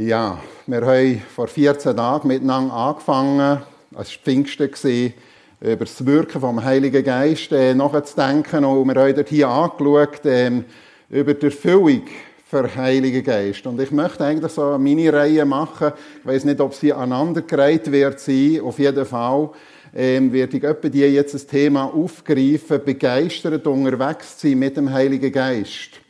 Ja, wir haben vor 14 Tagen miteinander angefangen, es war Pfingsten, über das Wirken vom Heiligen Geist äh, nachzudenken. Und wir haben dort hier angeschaut, äh, über die Erfüllung für Heiligen Geist. Und ich möchte eigentlich so eine Mini-Reihe machen. Ich weiß nicht, ob sie aneinandergereiht wird sein. Auf jeden Fall ähm, werde ich etwa die jetzt das Thema aufgreifen, begeistert unterwegs sein mit dem Heiligen Geist.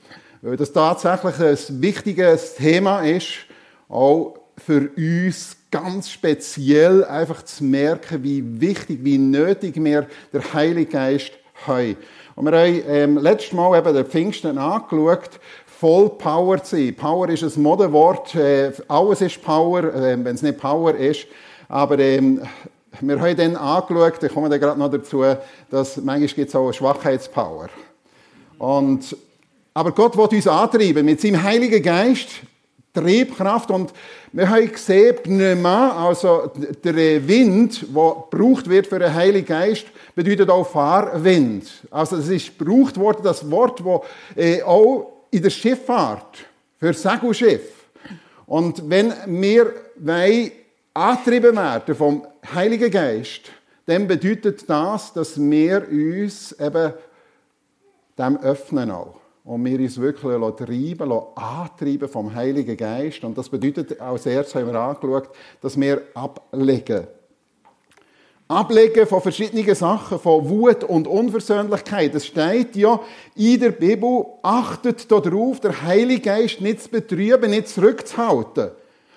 Weil das tatsächlich ein wichtiges Thema ist, auch für uns ganz speziell einfach zu merken, wie wichtig, wie nötig wir der Heilige Geist haben. Und wir haben ähm, letztes Mal eben den Pfingsten angeschaut, voll Power zu sein. Power ist ein Modewort, äh, alles ist Power, äh, wenn es nicht Power ist. Aber ähm, wir haben dann angeschaut, ich komme dann gerade noch dazu, dass manchmal gibt es auch eine Schwachheitspower. Und, aber Gott will uns antreiben mit seinem Heiligen Geist, Triebkraft. Und wir haben gesehen, Pneuma, also der Wind, der gebraucht wird für den Heiligen Geist, bedeutet auch Fahrwind. Also es ist gebraucht worden, das Wort, das äh, auch in der Schifffahrt, für Segelschiff. Und wenn wir wollen, angetrieben werden vom Heiligen Geist, dann bedeutet das, dass wir uns eben dem öffnen auch und wir uns wirklich treiben, antreiben vom Heiligen Geist. Und das bedeutet, als erstes haben wir angeschaut, dass wir ablegen. Ablegen von verschiedenen Sachen, von Wut und Unversöhnlichkeit. Es steht ja in der Bibel, achtet darauf, der Heilige Geist nicht zu betrüben, nicht zurückzuhalten.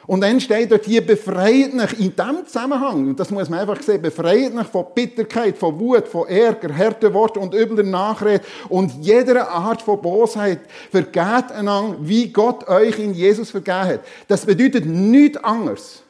Und dann steht dort hier, befreit mich in diesem Zusammenhang, und das muss man einfach sehen, befreit mich von Bitterkeit, von Wut, von Ärger, harten Wort und übler Nachrede und jeder Art von Bosheit. Vergeht einander, wie Gott euch in Jesus vergeben hat. Das bedeutet nichts anderes,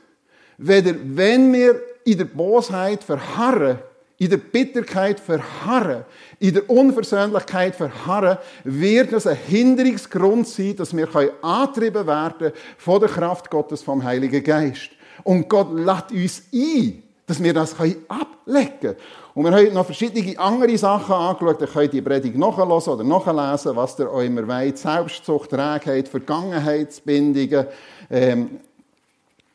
weder wenn wir in der Bosheit verharren, in der Bitterkeit verharren, in der Unversöhnlichkeit verharren, wird das ein Hinderungsgrund sein, dass wir angetrieben werden von der Kraft Gottes vom Heiligen Geist. Und Gott lädt uns ein, dass wir das ablegen können. Und wir haben noch verschiedene andere Sachen angeschaut. Ihr könnt die Predigt nachhören oder nachlesen, was ihr euch immer wollt. Selbstzucht, Trägheit, Vergangenheitsbindungen ähm,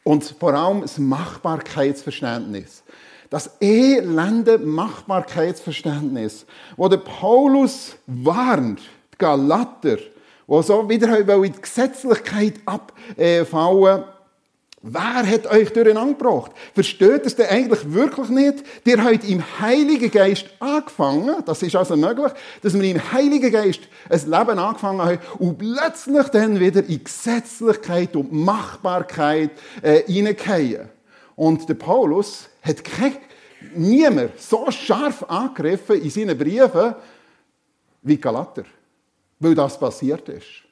und vor allem das Machbarkeitsverständnis. Das elende Machbarkeitsverständnis, wo der Paulus warnt, die Galater, wo so wieder in die Gesetzlichkeit abfallen, Wer hat euch durcheinander gebracht? Versteht es denn eigentlich wirklich nicht? Ihr habt im Heiligen Geist angefangen, das ist also möglich, dass wir im Heiligen Geist ein Leben angefangen haben und plötzlich dann wieder in Gesetzlichkeit und Machbarkeit äh, hineingehen. Und der Paulus hat niemand so scharf angegriffen in seinen Briefen wie Galater, weil das passiert ist.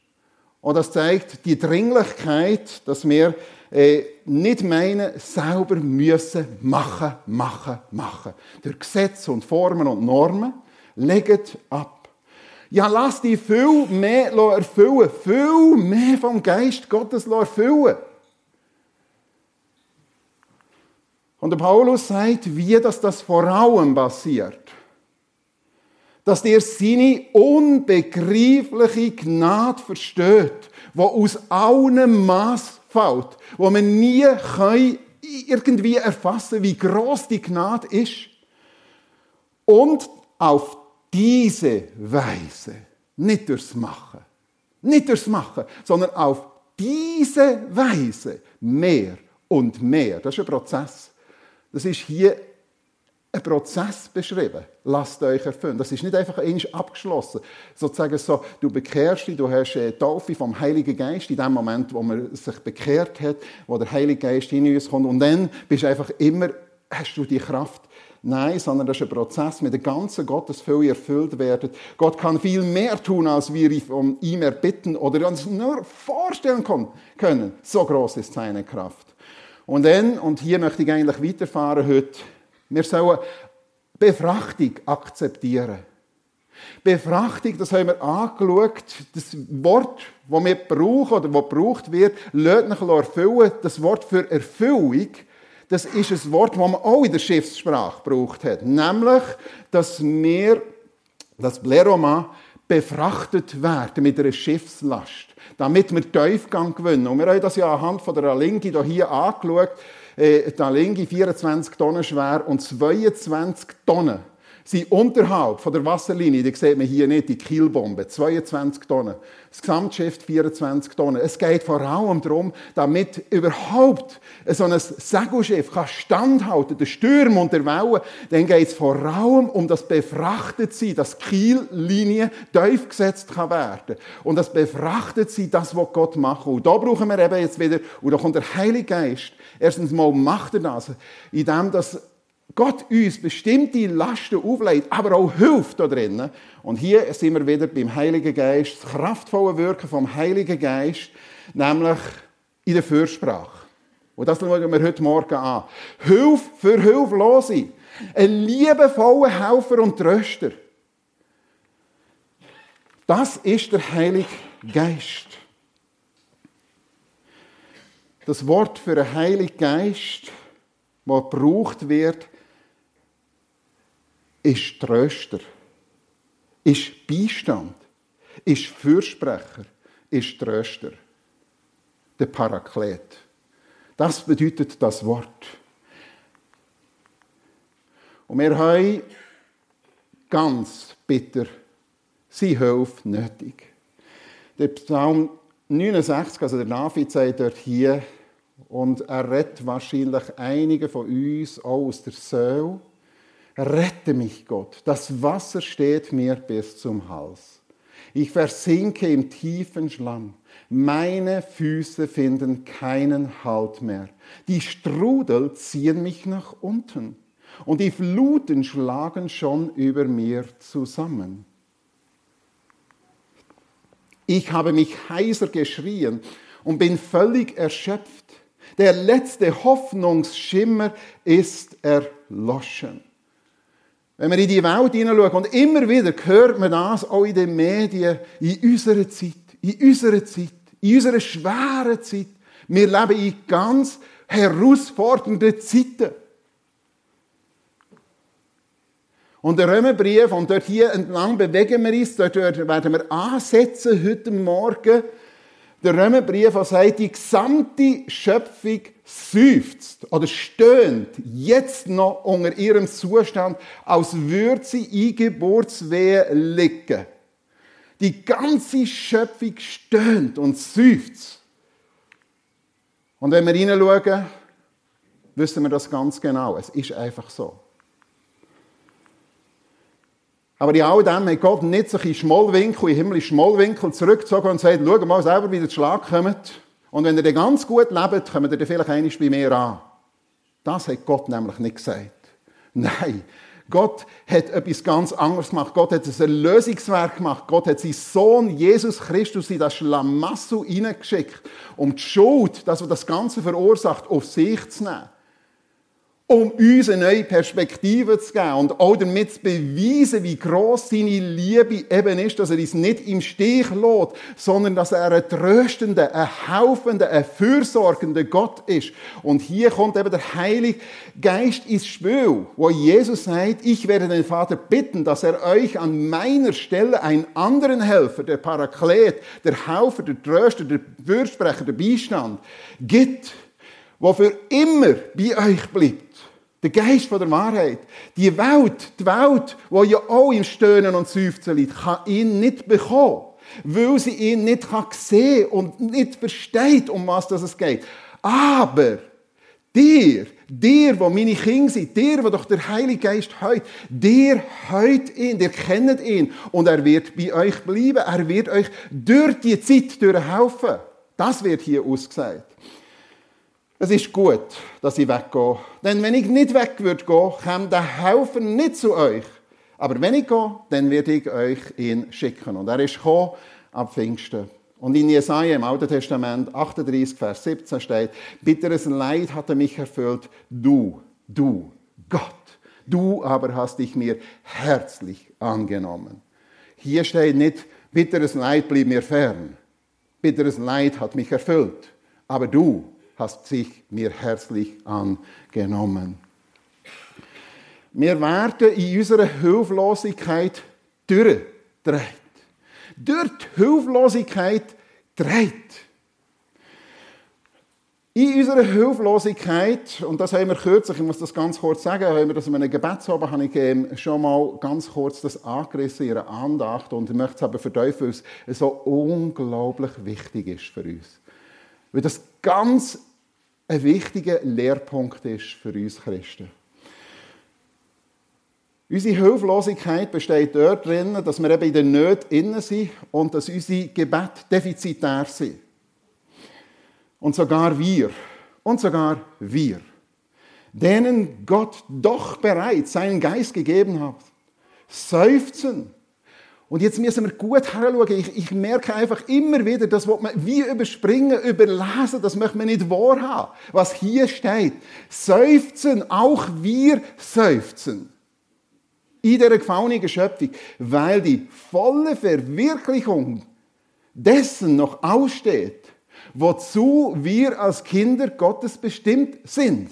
Und das zeigt die Dringlichkeit, dass wir äh, nicht meinen, selber müssen machen, machen, machen. Durch Gesetze und Formen und Normen legt ab. Ja, lass dich viel mehr erfüllen, viel mehr vom Geist Gottes erfüllen. Und der Paulus sagt, wie das, das vor allem passiert. Dass ihr seine unbegreifliche Gnade versteht, wo aus allem Maß fällt, wo man nie irgendwie erfassen wie groß die Gnade ist. Und auf diese Weise, nicht durchs Machen, nicht durchs Machen, sondern auf diese Weise mehr und mehr. Das ist ein Prozess. Das ist hier ein Prozess beschrieben. Lasst euch erfüllen. Das ist nicht einfach einmal abgeschlossen. Sozusagen so, du bekehrst dich, du hast eine Taufe vom Heiligen Geist in dem Moment, wo man sich bekehrt hat, wo der Heilige Geist in uns kommt. Und dann bist du einfach immer, hast du die Kraft. Nein, sondern das ist ein Prozess, mit der ganzen Gottesfülle erfüllt werden. Gott kann viel mehr tun, als wir von ihm erbitten oder uns nur vorstellen können. So groß ist seine Kraft. Und dann, und hier möchte ich eigentlich weiterfahren heute, wir sollen Befrachtung akzeptieren. Befrachtung, das haben wir angeschaut, das Wort, das wir brauchen oder das gebraucht wird, lässt nach erfüllen. Das Wort für Erfüllung, das ist ein Wort, das man auch in der Schiffssprache gebraucht hat. Nämlich, dass wir, das Bleroma, befrachtet werden mit einer Schiffslast, damit wir Tiefgang gewinnen. Und wir haben das ja anhand von der Alingi hier angeschaut. Äh, die Alingi 24 Tonnen schwer und 22 Tonnen sind unterhalb von der Wasserlinie, die sieht man hier nicht, die Kielbombe, 22 Tonnen. Das Gesamtschiff 24 Tonnen. Es geht vor allem darum, damit überhaupt so ein Segelschiff kann standhalten, der Sturm und der Wellen, dann geht es vor allem um das Befrachtetsein, dass die Kiellinie tief gesetzt kann werden. Und das Befrachtetsein, das, was Gott macht. Und da brauchen wir eben jetzt wieder, und da kommt der Heilige Geist, erstens mal macht er das, indem das Gott uns bestimmte Lasten auflegt, aber auch hilft da drinnen. Und hier sind wir wieder beim Heiligen Geist, das kraftvolle Wirken vom Heiligen Geist, nämlich in der Fürsprache. Und das schauen wir heute Morgen an. Hilf für Hilflose. Ein liebevoller Helfer und Tröster. Das ist der Heilige Geist. Das Wort für einen Heiligen Geist, das gebraucht wird, ist Tröster, ist Beistand, ist Fürsprecher, ist Tröster. Der Paraklet. Das bedeutet das Wort. Und wir haben ganz bitter sie Hilfe nötig. Der Psalm 69, also der David sagt dort hier, und er rettet wahrscheinlich einige von uns auch aus der Seele. Rette mich, Gott. Das Wasser steht mir bis zum Hals. Ich versinke im tiefen Schlamm. Meine Füße finden keinen Halt mehr. Die Strudel ziehen mich nach unten. Und die Fluten schlagen schon über mir zusammen. Ich habe mich heiser geschrien und bin völlig erschöpft. Der letzte Hoffnungsschimmer ist erloschen. Wenn wir in die Welt hineinschauen, und immer wieder hört man das auch in den Medien, in unserer Zeit, in unserer Zeit, in unserer schweren Zeit. Wir leben in ganz herausfordernden Zeiten. Und der Römerbrief, und dort hier entlang bewegen wir uns, dort werden wir ansetzen heute Morgen, der Römerbrief, der sagt, die gesamte Schöpfung seufzt oder stöhnt jetzt noch unter ihrem Zustand, als würde sie in Geburtswehe liegen. Die ganze Schöpfung stöhnt und seufzt. Und wenn wir hineinschauen, wissen wir das ganz genau. Es ist einfach so. Aber in all dem hat Gott nicht sich in Schmollwinkel, in himmlische Schmollwinkel zurückgezogen und sagt, schau mal selber, wie zu Schlag kommt. Und wenn ihr ganz gut lebt, kommt ihr vielleicht einmal bei mir an. Das hat Gott nämlich nicht gesagt. Nein. Gott hat etwas ganz anderes gemacht. Gott hat ein Erlösungswerk gemacht. Gott hat seinen Sohn Jesus Christus in das Schlamassel hineingeschickt, um die Schuld, das, was das Ganze verursacht, auf sich zu nehmen um uns eine neue Perspektive zu geben und auch damit zu beweisen, wie gross seine Liebe eben ist, dass er uns nicht im Stich lässt, sondern dass er ein tröstender, ein helfender, ein fürsorgender Gott ist. Und hier kommt eben der Heilige Geist ins Spiel, wo Jesus sagt, ich werde den Vater bitten, dass er euch an meiner Stelle einen anderen Helfer, der Paraklet, der Helfer, der Tröster, der Fürsprecher, der Beistand, gibt, der für immer bei euch bleibt der Geist der Wahrheit. Die Welt, die Welt, wo ja auch im Stöhnen und Seufzen liegt, kann ihn nicht bekommen. Weil sie ihn nicht kann und nicht versteht, um was es geht. Aber, dir, dir, wo meine Kinder sind, dir, wo doch der Heilige Geist heut, dir heut ihn, dir kennt ihn und er wird bei euch bleiben. Er wird euch durch die Zeit durchhelfen. Das wird hier ausgesagt. Es ist gut, dass ich weggehe. Denn wenn ich nicht weg würde gehen, käme der Helfer nicht zu euch. Aber wenn ich gehe, dann werde ich euch ihn schicken. Und er ist gekommen ab Pfingsten. Und in Jesaja im Alten Testament 38, Vers 17 steht, bitteres Leid hatte mich erfüllt, du, du, Gott, du aber hast dich mir herzlich angenommen. Hier steht nicht, bitteres Leid blieb mir fern. Bitteres Leid hat mich erfüllt. Aber du, hast sich mir herzlich angenommen. Wir werden in unserer Hilflosigkeit durchdreht. durch die Hilflosigkeit trägt. In unserer Hilflosigkeit, und das haben wir kürzlich, ich muss das ganz kurz sagen, haben wir das in einem Gebetsabend, habe ich schon mal ganz kurz das angerissen in ihrer Andacht und ich möchte es aber verteufeln, weil es so unglaublich wichtig ist für uns. Weil das ganz ein wichtiger Lehrpunkt ist für uns Christen. Unsere Hilflosigkeit besteht dort drin, dass wir eben in den Nöten innen sind und dass unsere Gebete defizitär sind. Und sogar wir, und sogar wir, denen Gott doch bereits seinen Geist gegeben hat, seufzen. Und jetzt müssen wir gut heranschauen. Ich, ich merke einfach immer wieder, das wird man wie überspringen, überlesen, das möchte man nicht wahrhaben. Was hier steht. Seufzen, auch wir seufzen. In der gefallenen Schöpfung, weil die volle Verwirklichung dessen noch aussteht, wozu wir als Kinder Gottes bestimmt sind.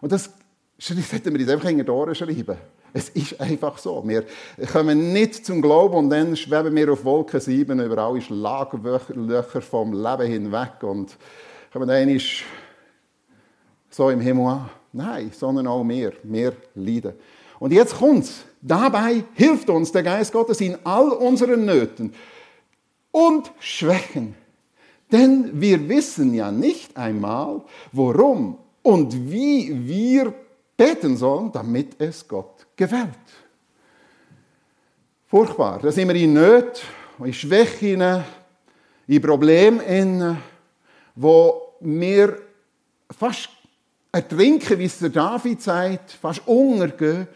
Und das sollten wir nicht einfach in die Ohren schreiben. Es ist einfach so. Wir kommen nicht zum Glauben und dann schweben wir auf Wolke 7 über alle Schlaglöcher vom Leben hinweg und kommen dann so im Himmel an. Nein, sondern auch wir. Wir leiden. Und jetzt kommt's. Dabei hilft uns der Geist Gottes in all unseren Nöten und Schwächen denn wir wissen ja nicht einmal, worum und wie wir beten sollen, damit es Gott gefällt. Furchtbar. Da sind wir in Nöten, in Schwächen, in Problemen, wo wir fast ertrinken, wie es der David sagt, fast untergehen.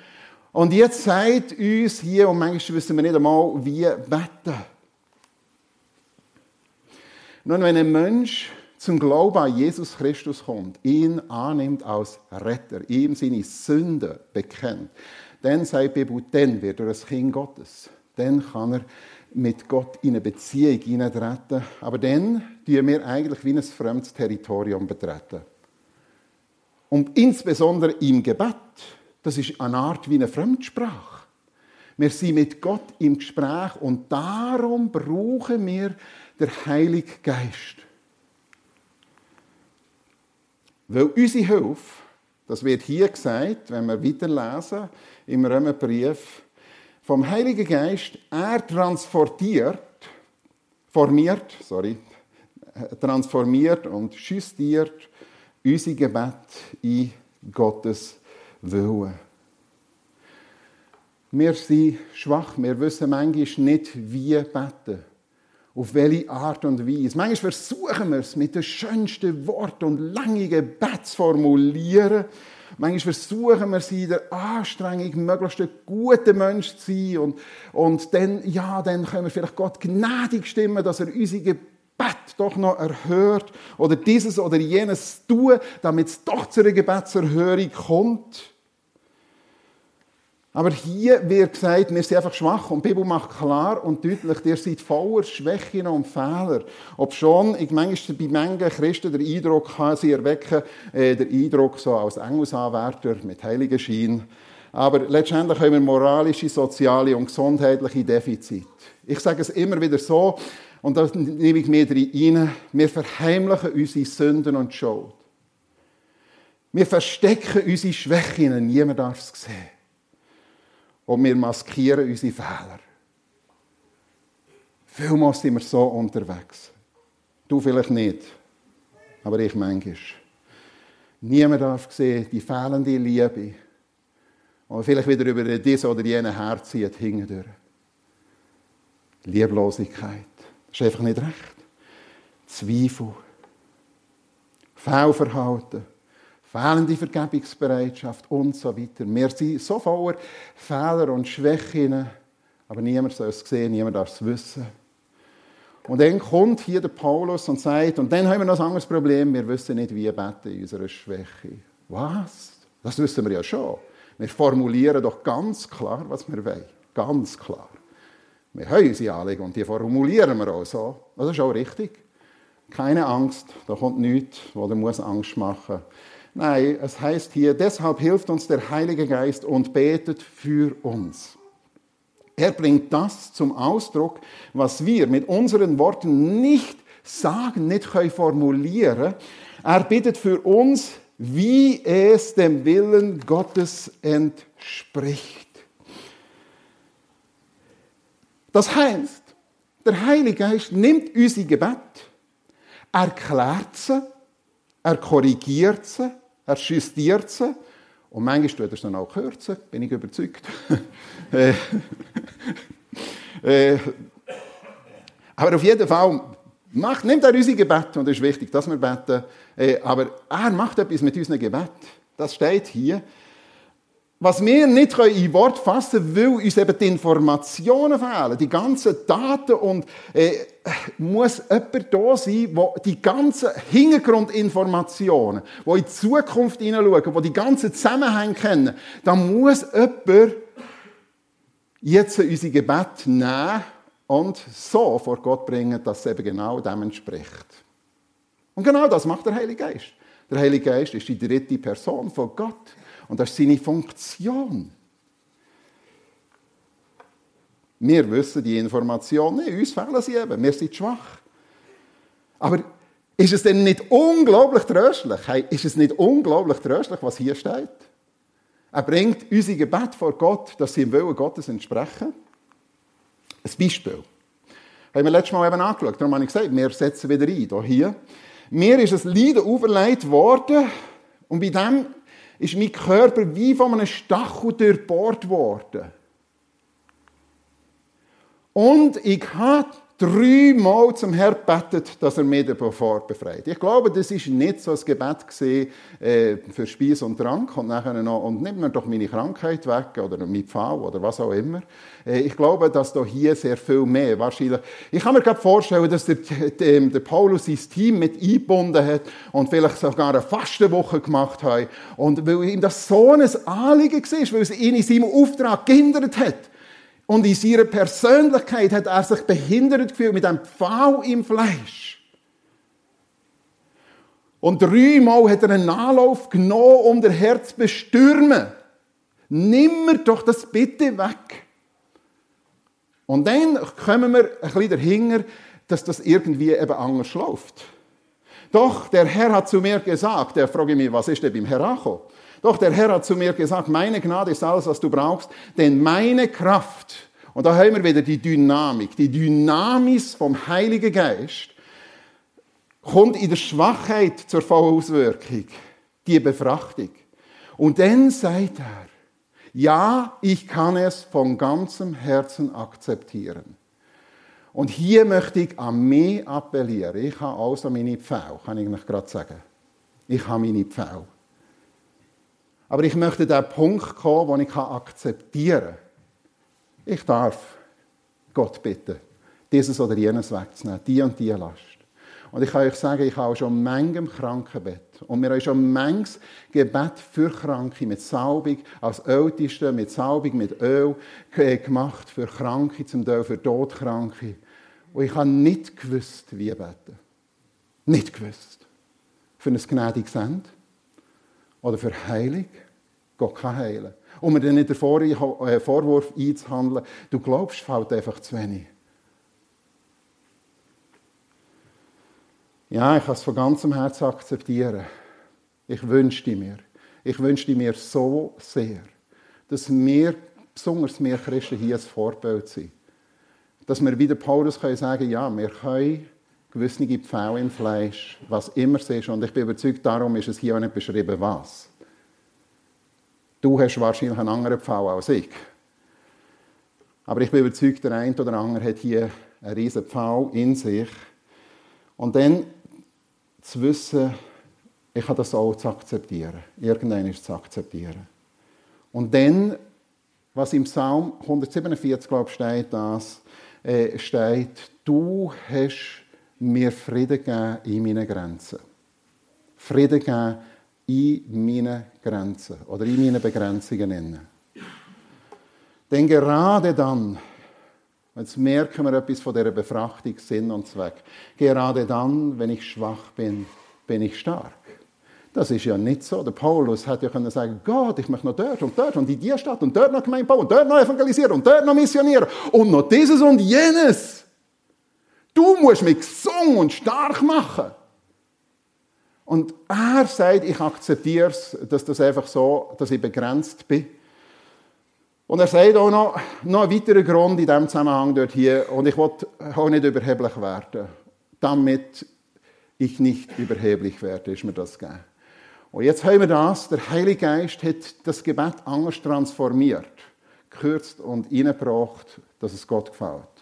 Und jetzt sagt uns hier, und manchmal wissen wir nicht einmal, wie beten. Nun, wenn ein Mensch zum Glauben an Jesus Christus kommt, ihn annimmt als Retter, ihm seine Sünden bekennt, dann sagt die dann wird er ein Kind Gottes. Dann kann er mit Gott in eine Beziehung hineintreten. Aber dann tun wir eigentlich wie ein fremdes Territorium betreten. Und insbesondere im Gebet, das ist eine Art wie eine Fremdsprache. Wir sind mit Gott im Gespräch und darum brauchen wir der Heilige Geist. Weil unsere Hilfe, das wird hier gesagt, wenn wir weiterlesen im Römerbrief, vom Heiligen Geist, er transportiert, formiert, sorry, transformiert und justiert unser Gebet in Gottes Willen. Wir sind schwach, wir wissen manchmal nicht, wie beten auf welche Art und Weise. Manchmal versuchen wir es mit den schönsten Worten und langen Gebeten zu formulieren. Manchmal versuchen wir sie in der Anstrengung, möglichst ein guter Mensch zu sein. Und, und dann, ja, dann können wir vielleicht Gott gnädig stimmen, dass er unsere Gebet doch noch erhört. Oder dieses oder jenes tun, damit es doch zu einer Gebetserhörung kommt. Aber hier wird gesagt, wir sind einfach schwach und die Bibel macht klar und deutlich, ihr seid voller Schwächen und Fehler. Ob schon ich manchmal bei manchen Christen den Eindruck habe, sie erwecken äh, den Eindruck so als Engelsanwärter mit heiligen Schein. Aber letztendlich haben wir moralische, soziale und gesundheitliche Defizite. Ich sage es immer wieder so, und da nehme ich mir rein, wir verheimlichen unsere Sünden und Schuld. Wir verstecken unsere Schwächen, niemand darf es sehen und wir maskieren unsere Fehler. Vielmal sind wir so unterwegs. Du vielleicht nicht, aber ich manchmal. Niemand darf sehen, die fehlende Liebe. Und vielleicht wieder über diese oder jene Herz zieht hingedurch. Lieblosigkeit. Das ist einfach nicht recht. Zweifel. Fehlverhalten fehlende Vergebungsbereitschaft und so weiter. Wir sind so voller Fehler und Schwächen, aber niemand soll es sehen, niemand darf es wissen. Und dann kommt hier der Paulus und sagt, und dann haben wir noch ein anderes Problem, wir wissen nicht, wie beten in unserer Schwäche. Was? Das wissen wir ja schon. Wir formulieren doch ganz klar, was wir wollen. Ganz klar. Wir haben unsere Anliegen und die formulieren wir auch so. Das ist auch richtig. Keine Angst, da kommt nichts, wo der Angst machen muss. Nein, es heißt hier, deshalb hilft uns der Heilige Geist und betet für uns. Er bringt das zum Ausdruck, was wir mit unseren Worten nicht sagen, nicht können formulieren. Er bittet für uns, wie es dem Willen Gottes entspricht. Das heißt, der Heilige Geist nimmt unsere Gebet, erklärt sie, er korrigiert sie, er justiert sie und manchmal tut er es dann auch kürzen, bin ich überzeugt. Äh, äh, aber auf jeden Fall macht, nimmt er unsere Gebete und es ist wichtig, dass wir beten. Äh, aber er macht etwas mit unseren Gebet. Das steht hier. Was wir nicht in Wort fassen können, weil uns eben die Informationen fehlen, die ganzen Daten und äh, muss jemand da sein, der die ganzen Hintergrundinformationen, die in die Zukunft hineinschauen, die die ganzen Zusammenhänge kennen, da muss jemand jetzt unsere Gebet nehmen und so vor Gott bringen, dass es eben genau dem entspricht. Und genau das macht der Heilige Geist. Der Heilige Geist ist die dritte Person von Gott. Und das ist seine Funktion. Wir wissen die Informationen nicht, uns fehlen sie eben, wir sind schwach. Aber ist es denn nicht unglaublich tröstlich? Hey, ist es nicht unglaublich tröstlich, was hier steht? Er bringt unser Gebet vor Gott, dass sie im Willen Gottes entsprechen. Ein Beispiel. Haben wir letztes Mal eben angeschaut. Darum habe ich gesagt, wir setzen wieder ein. Hier. Mir ist ein Leiden auferlegt worden und bei dem ist mein Körper wie von einem Stachel durchbohrt worden. Und ich habe dreimal zum Herrn gebetet, dass er mich davor befreit. Ich glaube, das ist nicht so ein Gebet gewesen, äh, für Speis und Trank und nachher noch, und nimm mir doch meine Krankheit weg oder mein Pfau oder was auch immer. Äh, ich glaube, dass da hier sehr viel mehr wahrscheinlich. Ich kann mir gerade vorstellen, dass der, der, der Paulus sein Team mit eingebunden hat und vielleicht sogar eine Fastenwoche gemacht hat. Und weil ihm das so ein Anliegen war, weil es ihn in seinem Auftrag gehindert hat, und in seiner Persönlichkeit hat er sich behindert gefühlt mit einem Pfau im Fleisch. Und dreimal hat er einen Anlauf genommen, um der Herz zu bestürmen. Nimm mir doch das bitte weg. Und dann kommen wir ein bisschen dahinter, dass das irgendwie eben anders läuft. Doch, der Herr hat zu mir gesagt, der frage mich, was ist denn beim Herr angekommen? Doch der Herr hat zu mir gesagt, meine Gnade ist alles, was du brauchst, denn meine Kraft, und da haben wir wieder die Dynamik, die Dynamis vom Heiligen Geist, kommt in der Schwachheit zur Vollauswirkung, die Befrachtung. Und dann sagt er, ja, ich kann es von ganzem Herzen akzeptieren. Und hier möchte ich an mich appellieren. Ich habe also meine Pfau, kann ich gerade sagen. Ich habe meine Pfau. Aber ich möchte den Punkt kommen, wo ich akzeptieren kann. Ich darf Gott bitten, dieses oder jenes wegzunehmen, die und die Last. Und ich kann euch sagen, ich habe schon manchem Krankenbett und wir haben schon manches Gebet für Kranke mit Salbung als Älteste, mit Salbung, mit Öl gemacht für Kranke, zum Teil für Todkranke. Und ich habe nicht gewusst, wie beten. Nicht gewusst. Für ein gnädiges Ende oder für Heilung. Gott kann heilen. Um mir dann nicht den äh, Vorwurf einzuhandeln, du glaubst, fällt einfach zu wenig. Ja, ich kann es von ganzem Herzen akzeptieren. Ich wünschte mir, ich wünschte mir so sehr, dass wir, besonders wir Christen, hier ein Vorbild sind. Dass wir wieder Paulus können sagen ja, wir können gewisse Pfähle im Fleisch, was immer es ist. Und ich bin überzeugt, darum ist es hier auch nicht beschrieben, was. Du hast wahrscheinlich einen anderen Pfau als ich. Aber ich bin überzeugt, der eine oder andere hat hier einen riesen Pfau in sich. Und dann zu wissen, ich habe das auch zu akzeptieren. Irgendwann ist zu akzeptieren. Und dann, was im Psalm 147, glaube ich, steht, das, äh, steht, du hast mir Frieden gegeben in meinen Grenzen. Frieden gegeben in meinen Grenzen oder in meinen Begrenzungen. Denn gerade dann, jetzt merken wir etwas von dieser Befrachtung, Sinn und Zweck, gerade dann, wenn ich schwach bin, bin ich stark. Das ist ja nicht so. Der Paulus hätte ja können sagen, Gott, ich möchte noch dort und dort und in die Stadt und dort noch Gemeinde bauen und dort noch evangelisieren und dort noch missionieren und noch dieses und jenes. Du musst mich gesund und stark machen. Und er sagt, ich akzeptiere es, dass das einfach so, dass ich begrenzt bin. Und er sagt auch noch, noch einen weiteren Grund in diesem Zusammenhang dort hier, und ich will auch nicht überheblich werden, damit ich nicht überheblich werde, ist mir das gegeben. Und jetzt haben wir das, der Heilige Geist hat das Gebet anders transformiert, gekürzt und reingebracht, dass es Gott gefällt.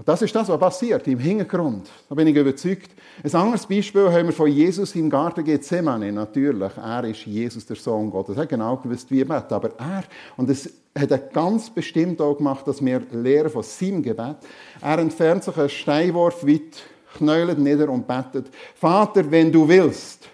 Und das ist das, was passiert im Hintergrund. Da bin ich überzeugt. Ein anderes Beispiel haben wir von Jesus im Garten Gethsemane. Natürlich, er ist Jesus, der Sohn Gottes. Er hat genau gewusst, wie er betet. Aber er, und das hat er ganz bestimmt auch gemacht, dass wir lernen von seinem Gebet. Er entfernt sich einen Steinwurf weit, knäulet nieder und betet. Vater, wenn du willst,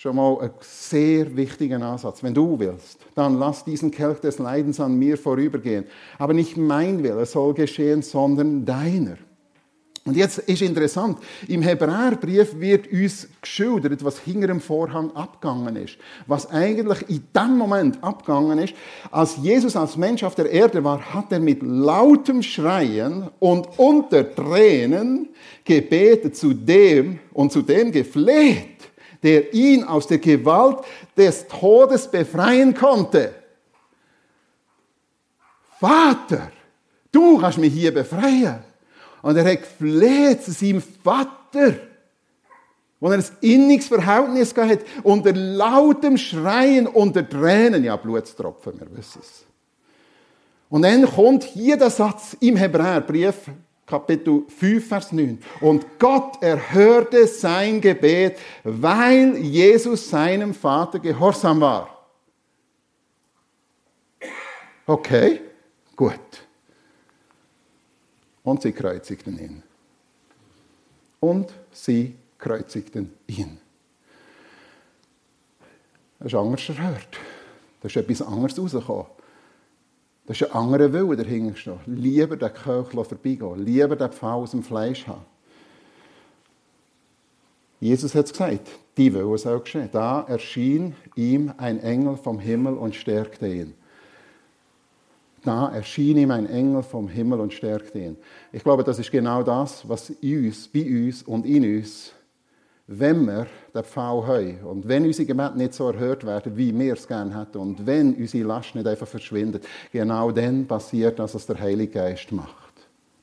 Schon mal ein sehr wichtiger Ansatz. Wenn du willst, dann lass diesen Kelch des Leidens an mir vorübergehen. Aber nicht mein Wille soll geschehen, sondern deiner. Und jetzt ist interessant, im Hebräerbrief wird uns geschildert, was hinter dem Vorhang abgegangen ist. Was eigentlich in dem Moment abgegangen ist, als Jesus als Mensch auf der Erde war, hat er mit lautem Schreien und unter Tränen gebetet zu dem und zu dem gefleht der ihn aus der Gewalt des Todes befreien konnte. Vater, du kannst mich hier befreien. Und er hat gefleht zu seinem Vater, wo er ein inniges Verhältnis gehabt unter lautem Schreien, unter Tränen, ja, Blutstropfen, wir wissen es. Und dann kommt hier der Satz im Hebräerbrief, Kapitel 5, Vers 9. Und Gott erhörte sein Gebet, weil Jesus seinem Vater gehorsam war. Okay, gut. Und sie kreuzigten ihn. Und sie kreuzigten ihn. Das ist anders erhört. Da ist etwas anderes rausgekommen. Das ist ein anderer Wille dahinter stehen. Lieber den Kelch vorbeigehen. Lieber den Pfau aus dem Fleisch haben. Jesus hat es gesagt, die Wille soll geschehen. Da erschien ihm ein Engel vom Himmel und stärkte ihn. Da erschien ihm ein Engel vom Himmel und stärkte ihn. Ich glaube, das ist genau das, was uns, bei uns und in uns wenn wir den Pfau haben und wenn unsere Gebete nicht so erhört werden, wie wir es gerne hätten und wenn unsere Last nicht einfach verschwindet, genau dann passiert das, was der Heilige Geist macht.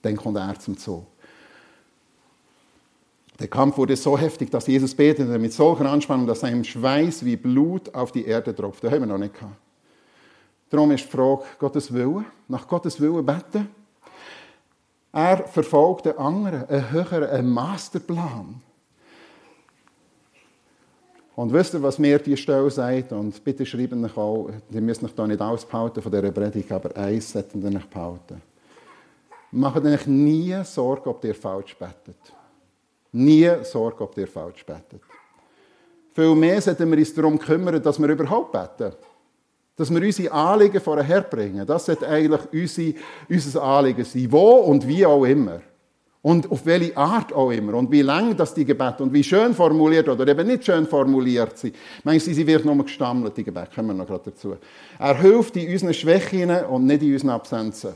Dann kommt er zum Zug. Der Kampf wurde so heftig, dass Jesus betete mit solcher Anspannung, dass sein Schweiß wie Blut auf die Erde tropft. Das haben wir noch nicht gehabt. Darum ist die Frage, Gottes Willen, nach Gottes Willen beten. Er verfolgt einen anderen, einen höheren, einen Masterplan. Und wisst ihr, was mir die Stelle sagt? Und bitte schreibt euch auch, ihr müsst euch da nicht ausbehalten von dieser Predigt, aber eins sollten ihr euch behalten. Macht euch nie Sorge, ob ihr falsch betet. Nie Sorge, ob ihr falsch betet. Vielmehr sollten wir uns darum kümmern, dass wir überhaupt beten. Dass wir unsere Anliegen vorher bringen. Das sollte eigentlich unsere, unser Anliegen sein. Wo und wie auch immer. Und auf welche Art auch immer. Und wie lang das die Gebete und wie schön formuliert oder eben nicht schön formuliert sind. Meinst du, sie wird nur gestammelt, die Gebete? Kommen wir noch gerade dazu. Er hilft in unseren Schwächen und nicht in unseren Absenzen.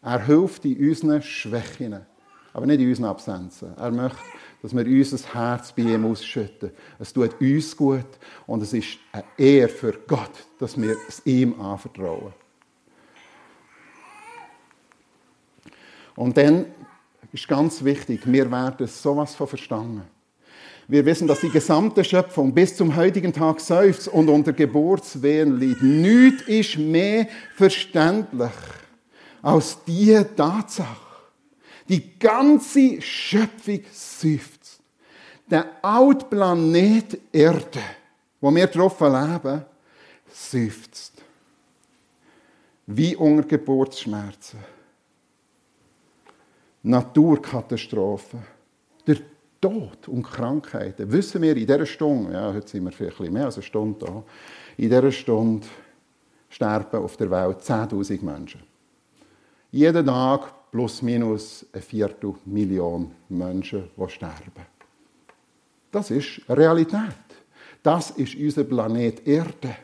Er hilft in unseren Schwächen, aber nicht in unseren Absenzen. Er möchte, dass wir unser Herz bei ihm ausschütten. Es tut uns gut und es ist eine Ehre für Gott, dass wir es ihm anvertrauen. Und dann ist ganz wichtig, wir werden sowas von verstanden. Wir wissen, dass die gesamte Schöpfung bis zum heutigen Tag seufzt und unter Geburtswehen liegt. Nichts ist mehr verständlich als diese Tatsache. Die ganze Schöpfung seufzt. Der alte Planet Erde, wo wir drauf leben, seufzt. Wie unter Geburtsschmerzen. Naturkatastrophen, der Tod und Krankheiten, wissen wir in dieser Stunde, ja, heute sind wir vielleicht mehr als eine Stunde da, in dieser Stunde sterben auf der Welt 10.000 Menschen. Jeden Tag plus minus eine Viertelmillion Menschen, die sterben. Das ist Realität. Das ist unser Planet Erde.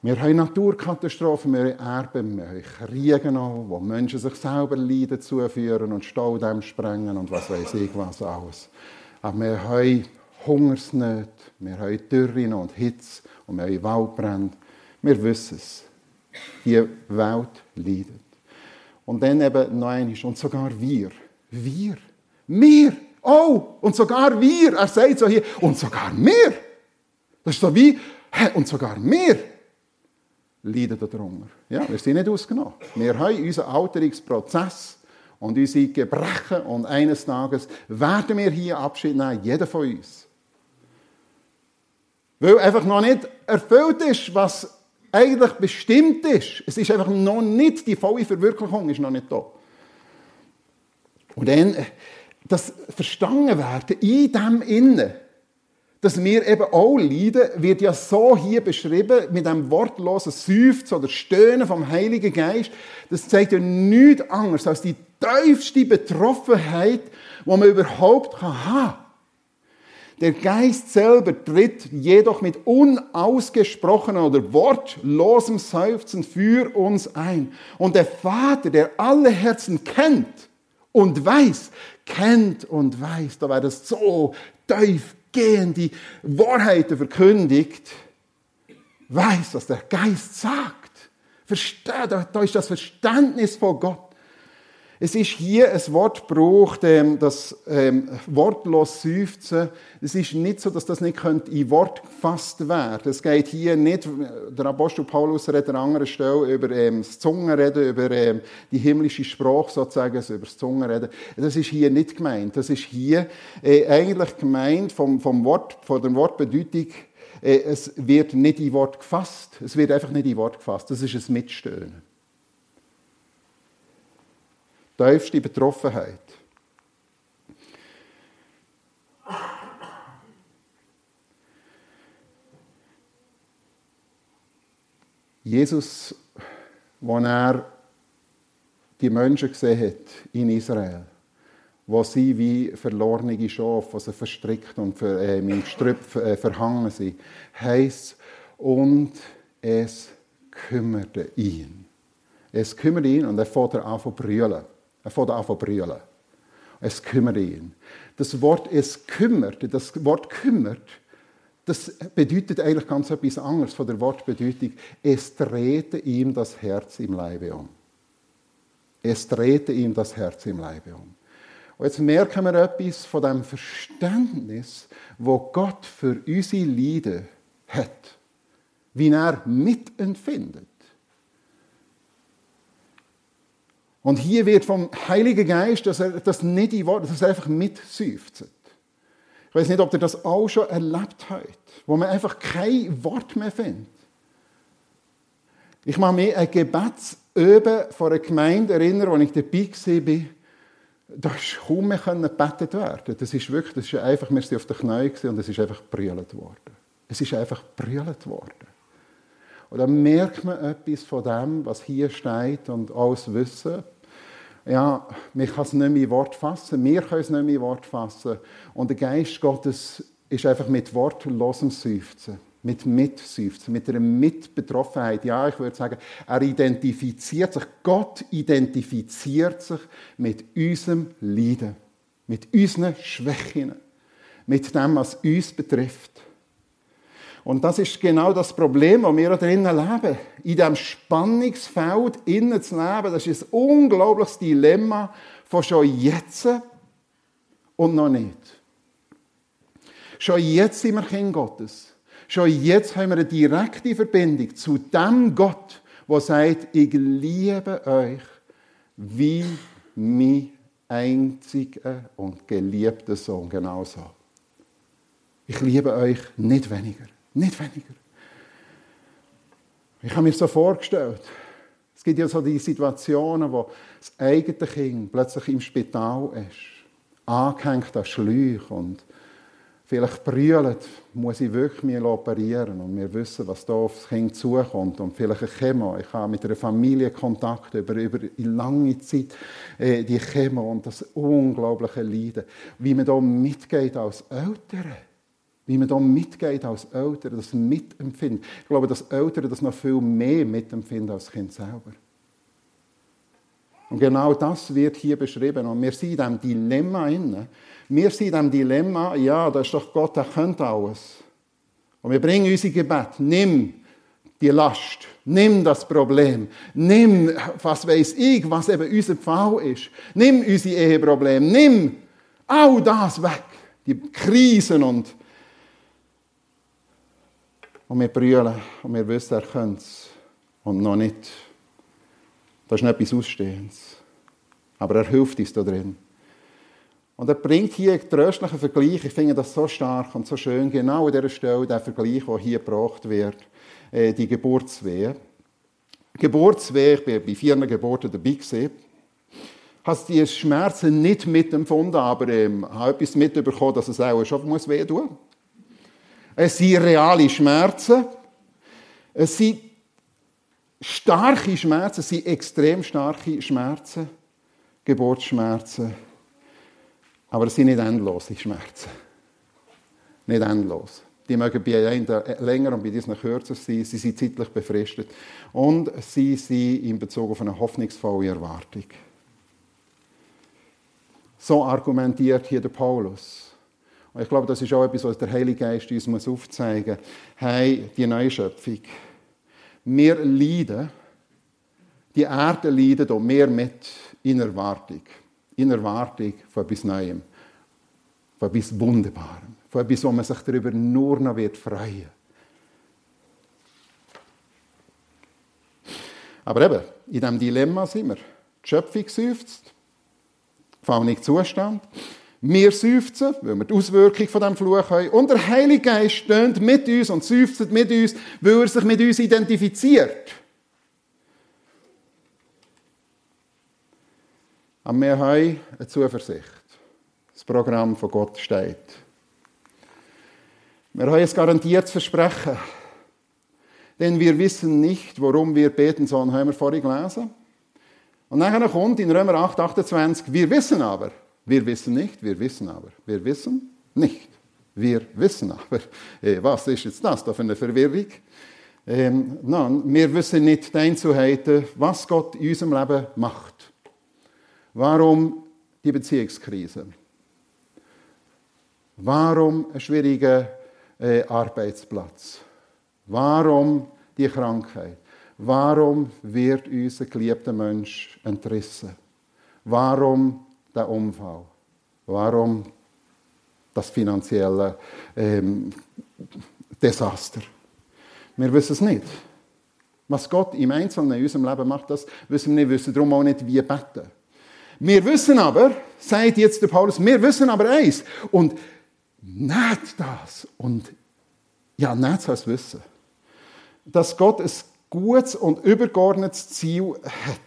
Wir haben Naturkatastrophen, wir haben Erben, wir haben Kriege wo Menschen sich selber Leiden zuführen und Staudämme sprengen und was weiß ich was alles. Aber wir haben Hungersnöte, wir haben Dürren und Hitze und wir haben Waldbrände. Wir wissen es. Die Welt leidet. Und dann eben noch einmal, und sogar wir. Wir. Wir. Oh, und sogar wir. Er sagt so hier, und sogar wir. Das ist so wie, und sogar wir leiden darunter. Ja, wir sind nicht ausgenommen. Wir haben unseren Alterungsprozess und unsere Gebrechen und eines Tages werden wir hier Abschied nehmen, jeder von uns. Weil einfach noch nicht erfüllt ist, was eigentlich bestimmt ist. Es ist einfach noch nicht, die volle Verwirklichung ist noch nicht da. Und dann, das Verstanden werden in dem Innen, dass wir eben auch leiden, wird ja so hier beschrieben, mit einem wortlosen Seufzen oder Stöhnen vom Heiligen Geist. Das zeigt ja nichts anderes als die tiefste Betroffenheit, die man überhaupt haben kann. Der Geist selber tritt jedoch mit unausgesprochenem oder wortlosem Seufzen für uns ein. Und der Vater, der alle Herzen kennt und weiß, kennt und weiß, da werden so tiefgehende Wahrheiten verkündigt, weiß, was der Geist sagt. Versteht, da ist das Verständnis von Gott. Es ist hier ein Wort gebraucht, ähm, das ähm, wortlos seufzen. Es ist nicht so, dass das nicht in Wort gefasst werden Es geht hier nicht, der Apostel Paulus redet an einer anderen Stelle über ähm, das Zungenreden, über ähm, die himmlische Sprache sozusagen, also über das Zungenreden. Das ist hier nicht gemeint. Das ist hier äh, eigentlich gemeint vom, vom Wort, von der Wortbedeutung, äh, es wird nicht in Wort gefasst. Es wird einfach nicht in Wort gefasst. Das ist ein Mitstöhnen tiefste Betroffenheit. Jesus, als er die Menschen gesehen hat in Israel, wo sie wie verlorene Schafe, die sie verstrickt und für, äh, im Strüpf äh, verhangen sind, heisst und es kümmerte ihn. Es kümmerte ihn und er fährt an zu brüllen. Er fängt an zu brüllen. Es kümmert ihn. Das Wort es kümmert, das Wort kümmert, das bedeutet eigentlich ganz etwas anderes von der Wortbedeutung. Es drehte ihm das Herz im Leibe um. Es drehte ihm das Herz im Leibe um. Und jetzt merken wir etwas von dem Verständnis, wo Gott für unsere Leiden hat. Wie er mitempfindet. Und hier wird vom Heiligen Geist, dass er das nicht in Worte, dass er einfach mitseufzt. Ich weiß nicht, ob ihr das auch schon erlebt habt, wo man einfach kein Wort mehr findet. Ich mache mir ein Gebetsüben von einer Gemeinde erinnern, wo ich dabei war. Da ist kaum mehr gebetet werden. Das ist wirklich, das ist einfach, wir sind auf den Knien und es ist einfach brüllt worden. Es ist einfach brüllt worden. Und dann merkt man etwas von dem, was hier steht und alles wissen ja, man kann es nicht mehr in Wort fassen, wir können es nicht mehr in Wort fassen. Und der Geist Gottes ist einfach mit wortlosem Seufzen, mit Mitseufzen, mit einer Mitbetroffenheit. Ja, ich würde sagen, er identifiziert sich, Gott identifiziert sich mit unserem Leiden, mit unseren Schwächen, mit dem, was uns betrifft. Und das ist genau das Problem, das wir drinnen leben. In diesem Spannungsfeld innen zu leben, das ist ein unglaubliches Dilemma von schon jetzt und noch nicht. Schon jetzt sind wir Kind Gottes. Schon jetzt haben wir eine direkte Verbindung zu dem Gott, der sagt, ich liebe euch wie mein einziger und geliebter Sohn. Genauso. Ich liebe euch nicht weniger. Nicht weniger. Ich habe mir so vorgestellt, es gibt ja so die Situationen, wo das eigene Kind plötzlich im Spital ist, angehängt an Schläuche und vielleicht brüllt, muss ich wirklich mich operieren und wir wissen, was da aufs Kind zukommt und vielleicht eine Chemo. Ich habe mit einer Familie Kontakt über, über lange Zeit, äh, die Chemo und das unglaubliche Leiden. Wie man da mitgeht als Eltern. Wie man da mitgeht als Eltern, das mitempfindet. Ich glaube, dass Eltern das noch viel mehr mitempfinden als das Kind selber. Und genau das wird hier beschrieben. Und wir sind in diesem Dilemma inne. Wir sind in diesem Dilemma, ja, da ist doch Gott, der könnte alles. Und wir bringen unser Gebet. Nimm die Last. Nimm das Problem. Nimm, was weiß ich, was eben unser Fall ist. Nimm unser Eheproblem. Nimm all das weg. Die Krisen und und wir brüllen und wir wissen, er könnte es. Und noch nicht. Das ist nicht etwas Ausstehendes. Aber er hilft uns da drin. Und er bringt hier einen tröstlichen Vergleich. Ich finde das so stark und so schön. Genau an dieser Stelle der Vergleich, der hier gebracht wird. Äh, die Geburtswehe. Geburtswehe, ich bin bei vier Geburten dabei gewesen. Hast die Schmerzen nicht mitempfunden, aber ähm, habe etwas mitbekommen, dass es auch schon muss wehtun muss. Es sind reale Schmerzen. Es sind starke Schmerzen, es sind extrem starke Schmerzen. Geburtsschmerzen. Aber es sind nicht endlose Schmerzen. Nicht endlos. Die mögen bei einem länger und bei diesen kürzer sein. Sie sind zeitlich befristet. Und sie sind in Bezug auf eine hoffnungsvolle Erwartung. So argumentiert hier der Paulus. Und ich glaube, das ist auch etwas, was der Heilige Geist uns aufzeigen muss. Hey, die Neuschöpfung. Wir leiden, die Erde leidet auch mehr mit in Erwartung. In Erwartung von etwas Neuem, von etwas Wunderbarem, von etwas, wo man sich darüber nur noch wird freuen Aber eben, in diesem Dilemma sind wir. Die Schöpfung seufzt, nicht Zustand. Wir seufzen, weil wir die Auswirkung von diesem Fluch haben. Und der Heilige Geist steht mit uns und seufzt mit uns, weil er sich mit uns identifiziert. Aber wir haben eine Zuversicht. Das Programm von Gott steht. Wir haben ein garantiertes Versprechen. Denn wir wissen nicht, worum wir beten sollen, haben wir vorhin gelesen. Und dann kommt in Römer 8, 28, wir wissen aber, wir wissen nicht, wir wissen aber, wir wissen nicht. Wir wissen aber. Äh, was ist jetzt das da für eine Verwirrung? Ähm, nein, wir wissen nicht die Einzelheiten, was Gott in unserem Leben macht. Warum die Beziehungskrise? Warum ein schwieriger äh, Arbeitsplatz? Warum die Krankheit? Warum wird unser geliebter Mensch entrissen? Warum der Unfall? Warum das finanzielle ähm, Desaster? Wir wissen es nicht. Was Gott im Einzelnen in unserem Leben macht, das wissen wir nicht. Wir wissen darum auch nicht, wie beten. Wir wissen aber, sagt jetzt der Paulus, wir wissen aber eins. Und nicht das. Und ja, nicht das Wissen. Dass Gott ein gutes und übergeordnetes Ziel hat.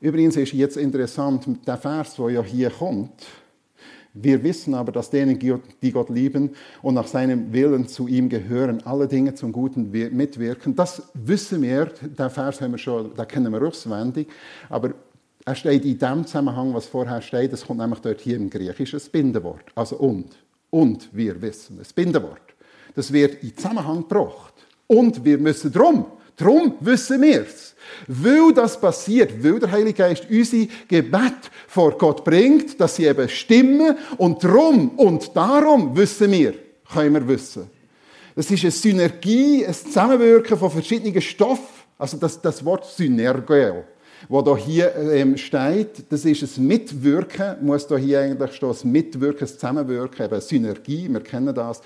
Übrigens ist jetzt interessant, der Vers, der ja hier kommt, wir wissen aber, dass denen, die Gott lieben und nach seinem Willen zu ihm gehören, alle Dinge zum Guten mitwirken. Das wissen wir, den Vers haben wir schon, da kennen wir auswendig, aber er steht in dem Zusammenhang, was vorher steht, das kommt nämlich dort hier im Griechischen, das Bindewort, also und. Und wir wissen, das Bindewort. Das wird in Zusammenhang gebracht. Und wir müssen drum, drum wissen wir es. Weil das passiert, weil der Heilige Geist unsere Gebet vor Gott bringt, dass sie eben stimmen und drum und darum wissen wir, können wir wissen. Das ist eine Synergie, ein Zusammenwirken von verschiedenen Stoffen. Also das, das Wort Synergeo, wo da hier ähm, steht, das ist ein Mitwirken, muss da hier eigentlich stehen, ein Mitwirken, ein Zusammenwirken, eben Synergie, wir kennen das,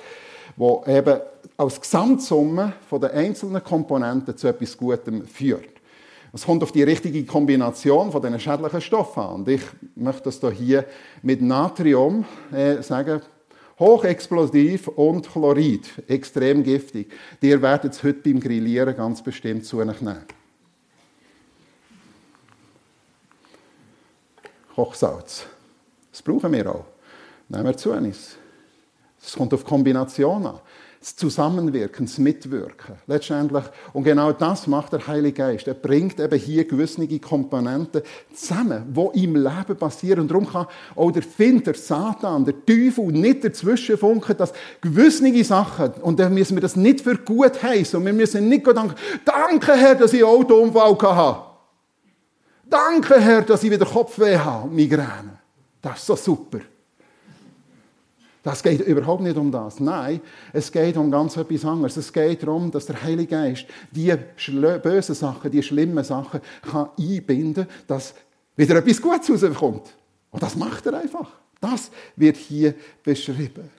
wo eben als Gesamtsumme von den einzelnen Komponenten zu etwas Gutem führt. Es kommt auf die richtige Kombination von diesen schädlichen Stoffen an. Und ich möchte das hier mit Natrium äh, sagen, hochexplosiv und Chlorid, extrem giftig. Ihr werdet es heute beim Grillieren ganz bestimmt zu euch nehmen. Kochsalz. Das brauchen wir auch. Nehmen wir zu uns. Es kommt auf Kombination an das Zusammenwirken, das Mitwirken. Letztendlich, und genau das macht der Heilige Geist. Er bringt eben hier gewisse Komponenten zusammen, die im Leben passieren. Und darum kann auch der Find, der Satan, der Teufel nicht dazwischen funken, dass gewisse Sachen, und dann müssen wir das nicht für gut heißen, und wir müssen nicht denken, danke Herr, dass ich einen Autounfall hatte. Danke Herr, dass ich wieder Kopfweh habe Migräne. Das ist so super. Das geht überhaupt nicht um das. Nein, es geht um ganz etwas anderes. Es geht darum, dass der Heilige Geist die bösen Sachen, die schlimmen Sachen kann einbinden kann, dass wieder etwas Gutes rauskommt. Und das macht er einfach. Das wird hier beschrieben.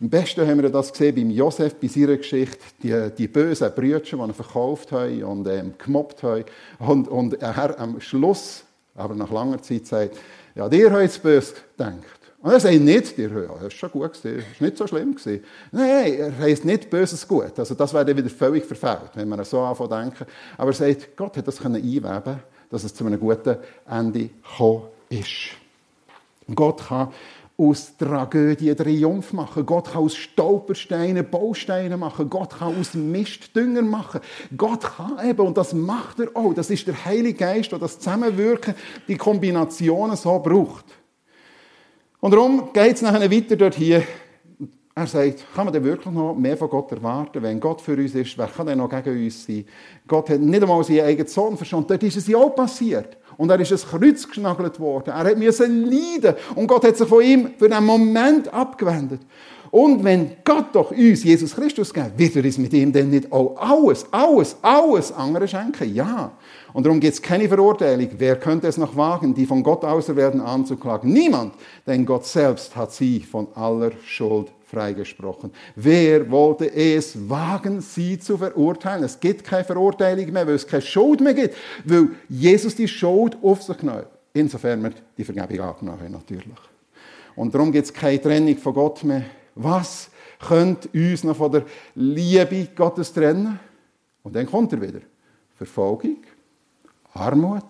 Am besten haben wir das gesehen beim Josef, bei seiner Geschichte, die, die bösen Brüder, die ihn verkauft haben und ähm, gemobbt haben. Und, und er am Schluss, aber nach langer Zeit, sagt, ja, dir habt es böse gedacht. Und er sagt nicht, dir, ja, das ist schon gut gewesen, das ist nicht so schlimm gewesen. Nein, er heisst nicht Böses gut. Also das wäre wieder völlig verfehlt, wenn man so anfangen denken. Aber er sagt, Gott hat das einweben dass es zu einem guten Ende gekommen ist. Gott kann aus Tragödie Triumph machen. Gott kann aus Stolpersteinen Bausteine machen. Gott kann aus Mist Dünger machen. Gott kann eben, und das macht er auch, das ist der Heilige Geist, der das Zusammenwirken, die Kombinationen so braucht. Und darum geht es nachher weiter dort hier. Er sagt, kann man denn wirklich noch mehr von Gott erwarten? Wenn Gott für uns ist, wer kann denn noch gegen uns sein? Gott hat nicht einmal seinen eigenen Sohn verstanden. Dort ist es ja auch passiert. Und er ist ein Kreuz geschnagelt worden. Er hat müssen leiden. Und Gott hat sich von ihm für einen Moment abgewendet. Und wenn Gott doch uns Jesus Christus gibt, wird er uns mit ihm denn nicht auch alles, alles, alles andere schenken? Ja. Und darum gibt es keine Verurteilung. Wer könnte es noch wagen, die von Gott auserwählten anzuklagen? Niemand, denn Gott selbst hat sie von aller Schuld freigesprochen. Wer wollte es wagen, sie zu verurteilen? Es gibt keine Verurteilung mehr, weil es keine Schuld mehr gibt, weil Jesus die Schuld auf sich genommen. Insofern wir die Vergebung angenommen haben, natürlich. Und darum gibt es keine Trennung von Gott mehr. Was könnte uns noch von der Liebe Gottes trennen? Und dann kommt er wieder. Verfolgung, Armut,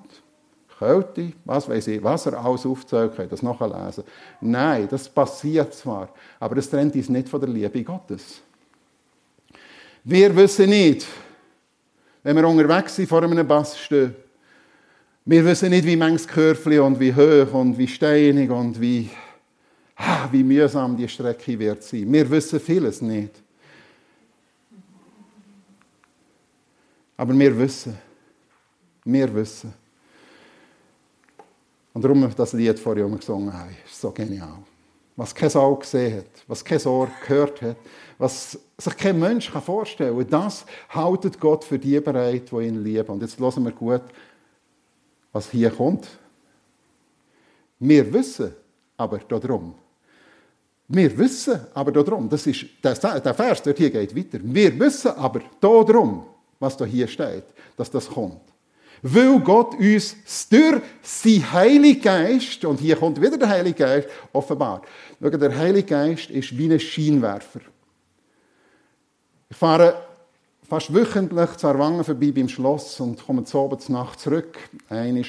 Kälte, was weiß ich, was er alles aufzählt, könnt das nachlesen. Nein, das passiert zwar, aber das trennt uns nicht von der Liebe Gottes. Wir wissen nicht, wenn wir unterwegs sind, vor einem Bass stehen, wir wissen nicht, wie manches Körfli und wie hoch und wie steinig und wie, wie mühsam die Strecke wird sein. Wir wissen vieles nicht. Aber wir wissen, wir wissen. Und darum das Lied vorher gesungen habe, ist so genial. Was kein Auge gesehen hat, was kein Ohr gehört hat, was sich kein Mensch vorstellen kann, das haltet Gott für die bereit, die ihn lieben. Und jetzt hören wir gut, was hier kommt. Wir wissen aber darum. Wir wissen aber darum, das ist, der Vers, der hier geht weiter. Wir wissen aber darum, was da hier steht, dass das kommt. Weil Gott uns durch sein Heiligen Geist, und hier kommt wieder der Heilige Geist, offenbart. Schau, der Heilige Geist ist wie ein Scheinwerfer. Ich fahre fast wöchentlich zu Arwangen vorbei beim Schloss und komme zu oben Nacht zurück. Einmal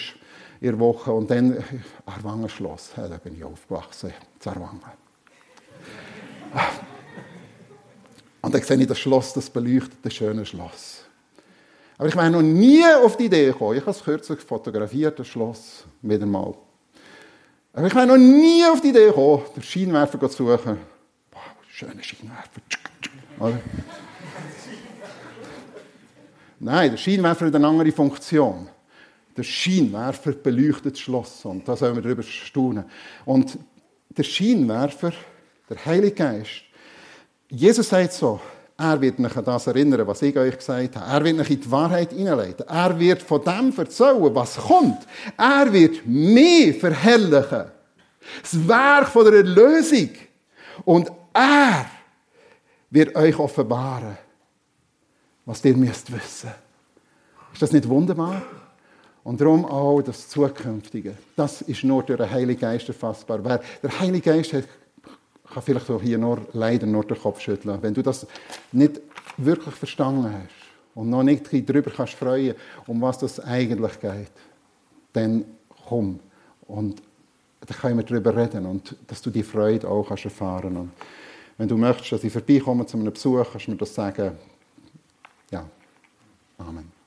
in der Woche und dann Arwangen Schloss. Da bin ich aufgewachsen, zu Arwangen. Und dann sehe ich das Schloss, das beleuchtete schöne Schloss. Aber ich wäre noch nie auf die Idee gekommen. Ich habe es kürzlich fotografiert, das Schloss, wieder mal. Aber ich wäre noch nie auf die Idee gekommen, den Scheinwerfer zu suchen. Boah, schöner Scheinwerfer. Nein, der Scheinwerfer hat eine andere Funktion. Der Scheinwerfer beleuchtet das Schloss und da sollen wir darüber staunen. Und der Scheinwerfer, der Heilige Geist, Jesus sagt so, er wird mich an das erinnern, was ich euch gesagt habe. Er wird mich in die Wahrheit hineinleiten. Er wird von dem erzählen, was kommt. Er wird mich verherrlichen. Das Werk von der Erlösung. Und er wird euch offenbaren, was ihr müsst wissen. Ist das nicht wunderbar? Und darum auch das Zukünftige. Das ist nur durch den Heiligen Geist erfassbar. Wer der Heilige Geist hat kann vielleicht auch hier nur, leider nur den Kopf schütteln. Wenn du das nicht wirklich verstanden hast und noch nicht darüber kannst freuen, um was das eigentlich geht, dann komm und dann können wir darüber reden und dass du die Freude auch kannst erfahren Und wenn du möchtest, dass ich vorbeikomme zu einem Besuch, kannst du mir das sagen. Ja. Amen.